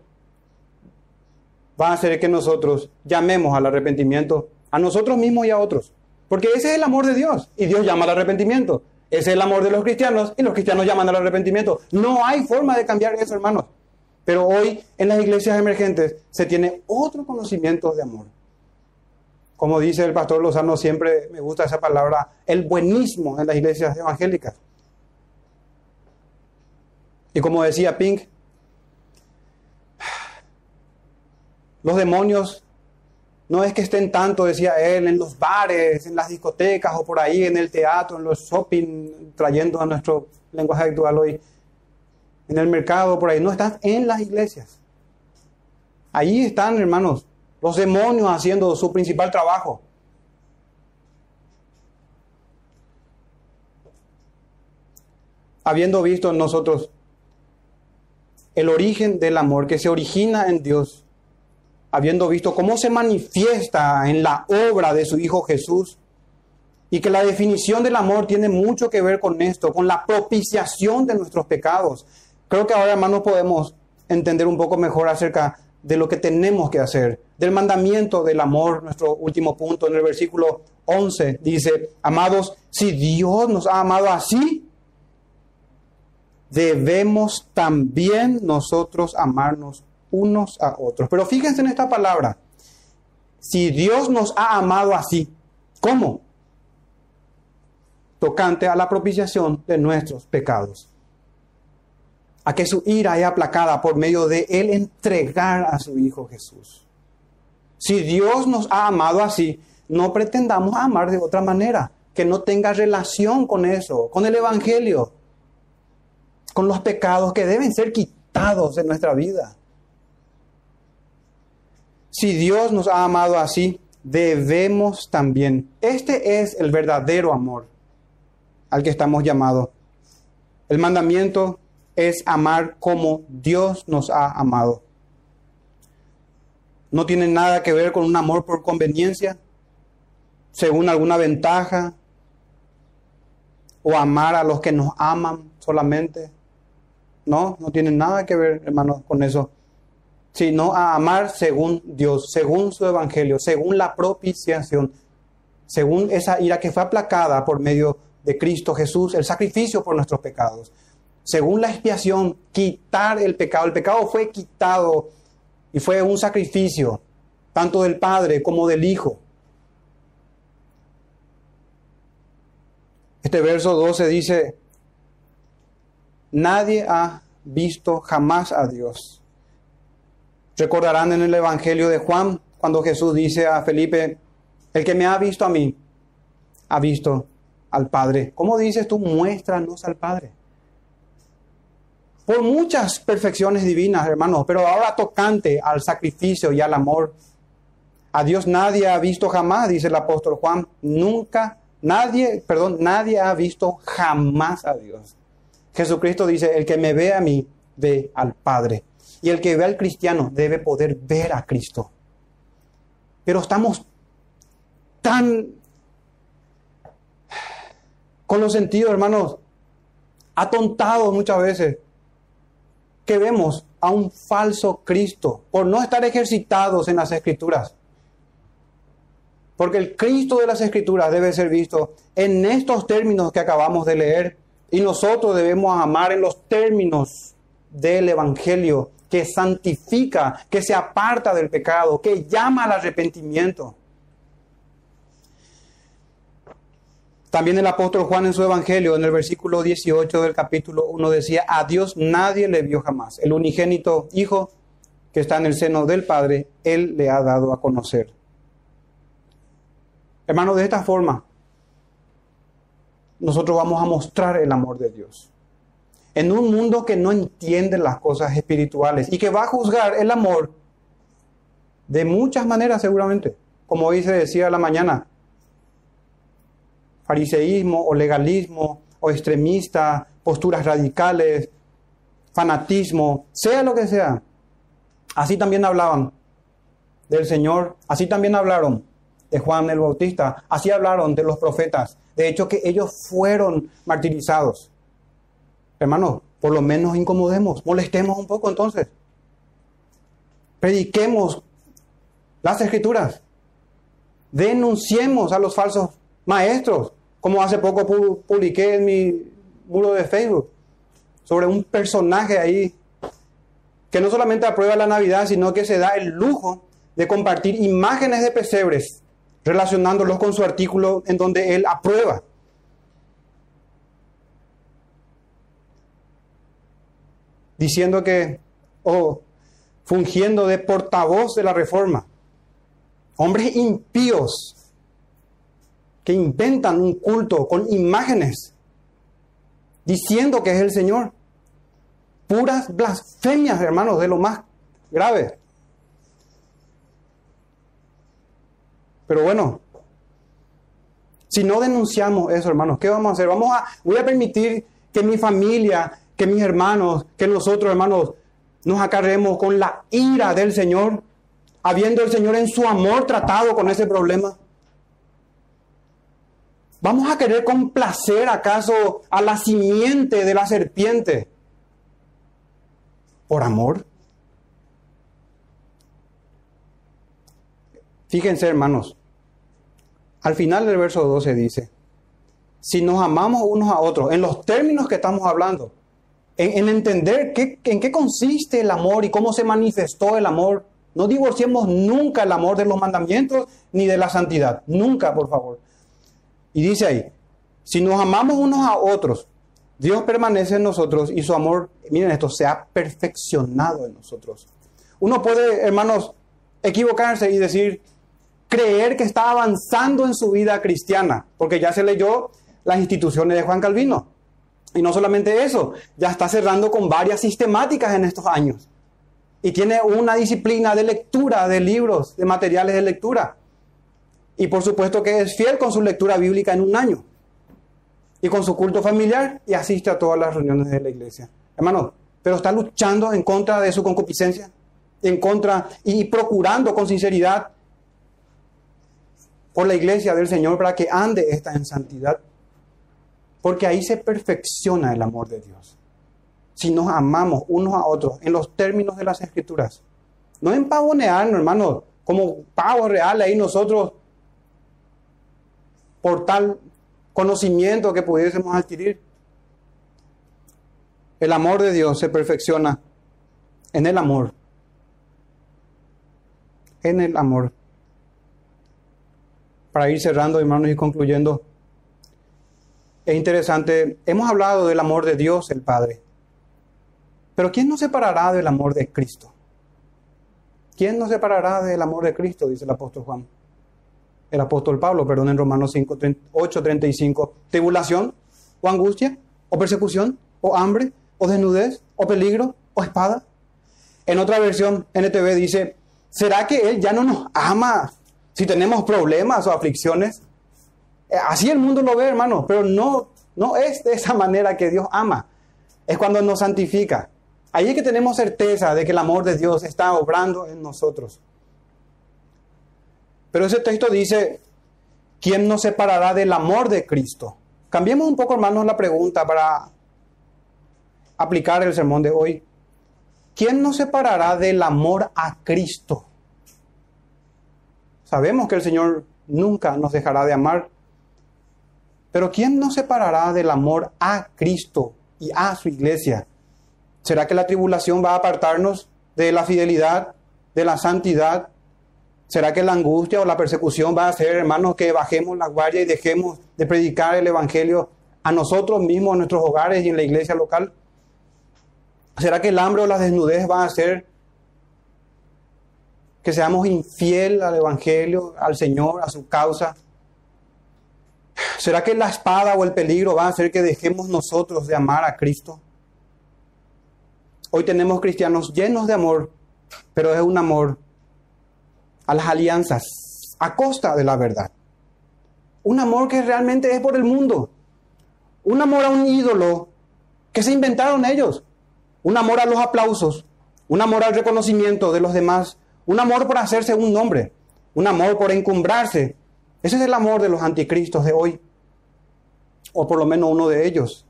va a hacer que nosotros llamemos al arrepentimiento a nosotros mismos y a otros. Porque ese es el amor de Dios y Dios llama al arrepentimiento. Es el amor de los cristianos y los cristianos llaman al arrepentimiento. No hay forma de cambiar eso, hermanos. Pero hoy en las iglesias emergentes se tiene otro conocimiento de amor. Como dice el pastor Lozano, siempre me gusta esa palabra, el buenismo en las iglesias evangélicas. Y como decía Pink, Los demonios no es que estén tanto, decía él, en los bares, en las discotecas o por ahí, en el teatro, en los shopping, trayendo a nuestro lenguaje actual hoy, en el mercado, por ahí. No, están en las iglesias. Ahí están, hermanos, los demonios haciendo su principal trabajo. Habiendo visto en nosotros el origen del amor que se origina en Dios habiendo visto cómo se manifiesta en la obra de su Hijo Jesús, y que la definición del amor tiene mucho que ver con esto, con la propiciación de nuestros pecados. Creo que ahora, hermanos, podemos entender un poco mejor acerca de lo que tenemos que hacer, del mandamiento del amor, nuestro último punto en el versículo 11 dice, amados, si Dios nos ha amado así, debemos también nosotros amarnos unos a otros. Pero fíjense en esta palabra. Si Dios nos ha amado así, ¿cómo? Tocante a la propiciación de nuestros pecados. A que su ira haya aplacada por medio de Él entregar a su Hijo Jesús. Si Dios nos ha amado así, no pretendamos amar de otra manera, que no tenga relación con eso, con el Evangelio, con los pecados que deben ser quitados de nuestra vida. Si Dios nos ha amado así, debemos también. Este es el verdadero amor al que estamos llamados. El mandamiento es amar como Dios nos ha amado. No tiene nada que ver con un amor por conveniencia, según alguna ventaja, o amar a los que nos aman solamente. No, no tiene nada que ver, hermanos, con eso sino a amar según Dios, según su evangelio, según la propiciación, según esa ira que fue aplacada por medio de Cristo Jesús, el sacrificio por nuestros pecados. Según la expiación, quitar el pecado. El pecado fue quitado y fue un sacrificio, tanto del Padre como del Hijo. Este verso 12 dice, nadie ha visto jamás a Dios. Recordarán en el Evangelio de Juan cuando Jesús dice a Felipe, el que me ha visto a mí, ha visto al Padre. ¿Cómo dices tú? Muéstranos al Padre. Por muchas perfecciones divinas, hermanos, pero ahora tocante al sacrificio y al amor. A Dios nadie ha visto jamás, dice el apóstol Juan. Nunca, nadie, perdón, nadie ha visto jamás a Dios. Jesucristo dice, el que me ve a mí, ve al Padre. Y el que ve al cristiano debe poder ver a Cristo. Pero estamos tan con los sentidos, hermanos, atontados muchas veces, que vemos a un falso Cristo por no estar ejercitados en las escrituras. Porque el Cristo de las escrituras debe ser visto en estos términos que acabamos de leer y nosotros debemos amar en los términos del Evangelio que santifica, que se aparta del pecado, que llama al arrepentimiento. También el apóstol Juan en su Evangelio, en el versículo 18 del capítulo 1, decía, a Dios nadie le vio jamás. El unigénito Hijo que está en el seno del Padre, Él le ha dado a conocer. Hermano, de esta forma, nosotros vamos a mostrar el amor de Dios. En un mundo que no entiende las cosas espirituales y que va a juzgar el amor de muchas maneras seguramente. Como hoy se decía la mañana, fariseísmo o legalismo o extremista, posturas radicales, fanatismo, sea lo que sea. Así también hablaban del Señor, así también hablaron de Juan el Bautista, así hablaron de los profetas. De hecho que ellos fueron martirizados. Hermanos, por lo menos incomodemos, molestemos un poco entonces. Prediquemos las escrituras. Denunciemos a los falsos maestros como hace poco publiqué en mi muro de Facebook sobre un personaje ahí que no solamente aprueba la Navidad, sino que se da el lujo de compartir imágenes de pesebres relacionándolos con su artículo en donde él aprueba. Diciendo que, o fungiendo de portavoz de la reforma, hombres impíos que inventan un culto con imágenes, diciendo que es el Señor. Puras blasfemias, hermanos, de lo más grave. Pero bueno, si no denunciamos eso, hermanos, ¿qué vamos a hacer? Vamos a, voy a permitir que mi familia, que mis hermanos, que nosotros, hermanos, nos acarremos con la ira del Señor, habiendo el Señor en su amor tratado con ese problema. ¿Vamos a querer complacer acaso a la simiente de la serpiente? ¿Por amor? Fíjense, hermanos, al final del verso 12 dice, si nos amamos unos a otros, en los términos que estamos hablando, en, entender qué, en qué consiste el amor y cómo se manifestó el amor, no divorciemos nunca el amor de los mandamientos ni de la santidad, nunca, por favor. Y dice ahí, si nos amamos unos a otros, Dios permanece en nosotros y su amor, miren esto, se ha perfeccionado en nosotros. Uno puede, hermanos, equivocarse y decir, creer que está avanzando en su vida cristiana, porque ya se leyó las instituciones de Juan Calvino. Y no solamente eso, ya está cerrando con varias sistemáticas en estos años. Y tiene una disciplina de lectura de libros, de materiales de lectura. Y por supuesto que es fiel con su lectura bíblica en un año. Y con su culto familiar y asiste a todas las reuniones de la iglesia. Hermano, pero está luchando en contra de su concupiscencia, en contra y procurando con sinceridad por la iglesia del Señor para que ande esta en santidad. Porque ahí se perfecciona el amor de Dios. Si nos amamos unos a otros en los términos de las escrituras. No en pavonearnos, hermano, como pavo real ahí nosotros por tal conocimiento que pudiésemos adquirir. El amor de Dios se perfecciona en el amor. En el amor. Para ir cerrando, hermanos, y concluyendo. Es interesante, hemos hablado del amor de Dios, el Padre. Pero ¿quién nos separará del amor de Cristo? ¿Quién nos separará del amor de Cristo? Dice el apóstol Juan. El apóstol Pablo, perdón, en Romanos 5, 8, 35. ¿Tribulación? ¿O angustia? ¿O persecución? ¿O hambre? ¿O desnudez? ¿O peligro? ¿O espada? En otra versión, NTV dice, ¿será que Él ya no nos ama si tenemos problemas o aflicciones? Eh, así el mundo lo ve, hermano, pero no, no es de esa manera que Dios ama. Es cuando nos santifica. Ahí es que tenemos certeza de que el amor de Dios está obrando en nosotros. Pero ese texto dice, ¿quién nos separará del amor de Cristo? Cambiemos un poco, hermanos, la pregunta para aplicar el sermón de hoy. ¿Quién nos separará del amor a Cristo? Sabemos que el Señor nunca nos dejará de amar, pero ¿quién nos separará del amor a Cristo y a su iglesia? ¿Será que la tribulación va a apartarnos de la fidelidad, de la santidad? ¿Será que la angustia o la persecución va a hacer, hermanos, que bajemos la guardia y dejemos de predicar el Evangelio a nosotros mismos, en nuestros hogares y en la iglesia local? ¿Será que el hambre o la desnudez va a hacer que seamos infiel al Evangelio, al Señor, a su causa? ¿Será que la espada o el peligro va a hacer que dejemos nosotros de amar a Cristo? Hoy tenemos cristianos llenos de amor, pero es un amor a las alianzas, a costa de la verdad. Un amor que realmente es por el mundo. Un amor a un ídolo que se inventaron ellos. Un amor a los aplausos. Un amor al reconocimiento de los demás. Un amor por hacerse un nombre. Un amor por encumbrarse. Ese es el amor de los anticristos de hoy. O por lo menos uno de ellos.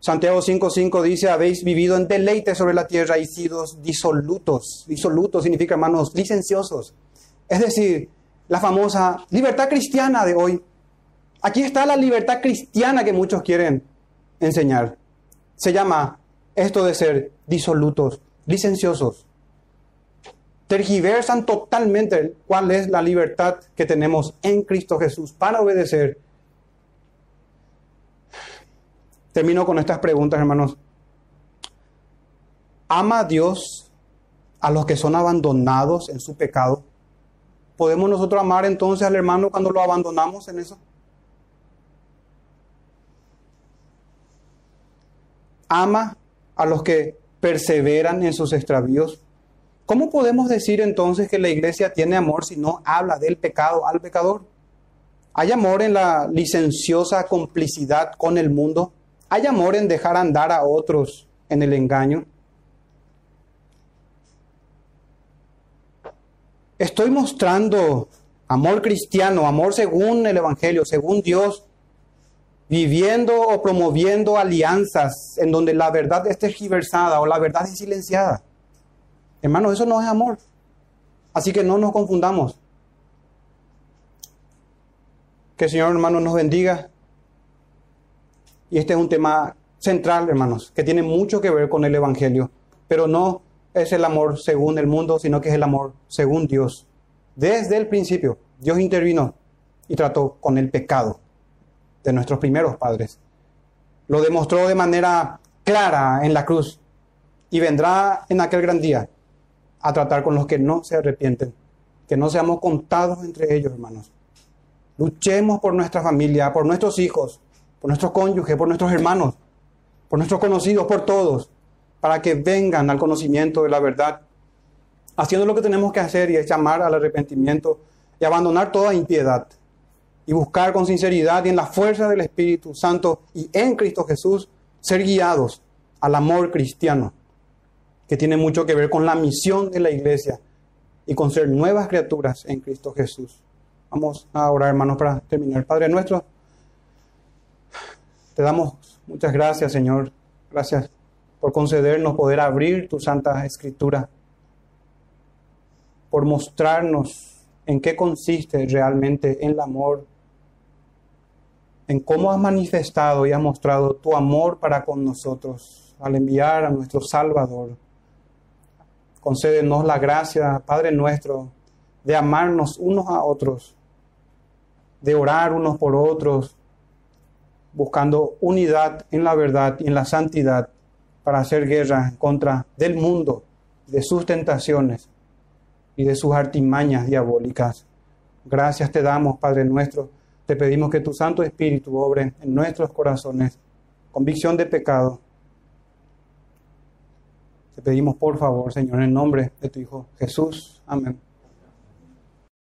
Santiago 5.5 dice, habéis vivido en deleite sobre la tierra y sido disolutos. Disolutos significa, hermanos, licenciosos. Es decir, la famosa libertad cristiana de hoy. Aquí está la libertad cristiana que muchos quieren enseñar. Se llama esto de ser disolutos, licenciosos. Tergiversan totalmente cuál es la libertad que tenemos en Cristo Jesús para obedecer Termino con estas preguntas, hermanos. ¿Ama Dios a los que son abandonados en su pecado? ¿Podemos nosotros amar entonces al hermano cuando lo abandonamos en eso? ¿Ama a los que perseveran en sus extravíos? ¿Cómo podemos decir entonces que la iglesia tiene amor si no habla del pecado al pecador? ¿Hay amor en la licenciosa complicidad con el mundo? ¿Hay amor en dejar andar a otros en el engaño? Estoy mostrando amor cristiano, amor según el Evangelio, según Dios, viviendo o promoviendo alianzas en donde la verdad es tergiversada o la verdad es silenciada. Hermanos, eso no es amor. Así que no nos confundamos. Que el Señor, hermano, nos bendiga y este es un tema central, hermanos, que tiene mucho que ver con el Evangelio, pero no es el amor según el mundo, sino que es el amor según Dios. Desde el principio, Dios intervino y trató con el pecado de nuestros primeros padres. Lo demostró de manera clara en la cruz y vendrá en aquel gran día a tratar con los que no se arrepienten, que no seamos contados entre ellos, hermanos. Luchemos por nuestra familia, por nuestros hijos, por nuestros cónyuges, por nuestros hermanos, por nuestros conocidos, por todos, para que vengan al conocimiento de la verdad, haciendo lo que tenemos que hacer y es llamar al arrepentimiento y abandonar toda impiedad y buscar con sinceridad y en la fuerza del Espíritu Santo y en Cristo Jesús ser guiados al amor cristiano, que tiene mucho que ver con la misión de la iglesia y con ser nuevas criaturas en Cristo Jesús. Vamos a orar, hermanos, para terminar. Padre nuestro, te damos muchas gracias, Señor. Gracias por concedernos poder abrir tu Santa Escritura, por mostrarnos en qué consiste realmente el amor, en cómo has manifestado y has mostrado tu amor para con nosotros al enviar a nuestro Salvador. Concédenos la gracia, Padre nuestro, de amarnos unos a otros, de orar unos por otros, buscando unidad en la verdad y en la santidad para hacer guerra en contra del mundo, de sus tentaciones y de sus artimañas diabólicas. Gracias te damos, Padre nuestro. Te pedimos que tu Santo Espíritu obre en nuestros corazones convicción de pecado. Te pedimos por favor, Señor, en nombre de tu Hijo Jesús. Amén.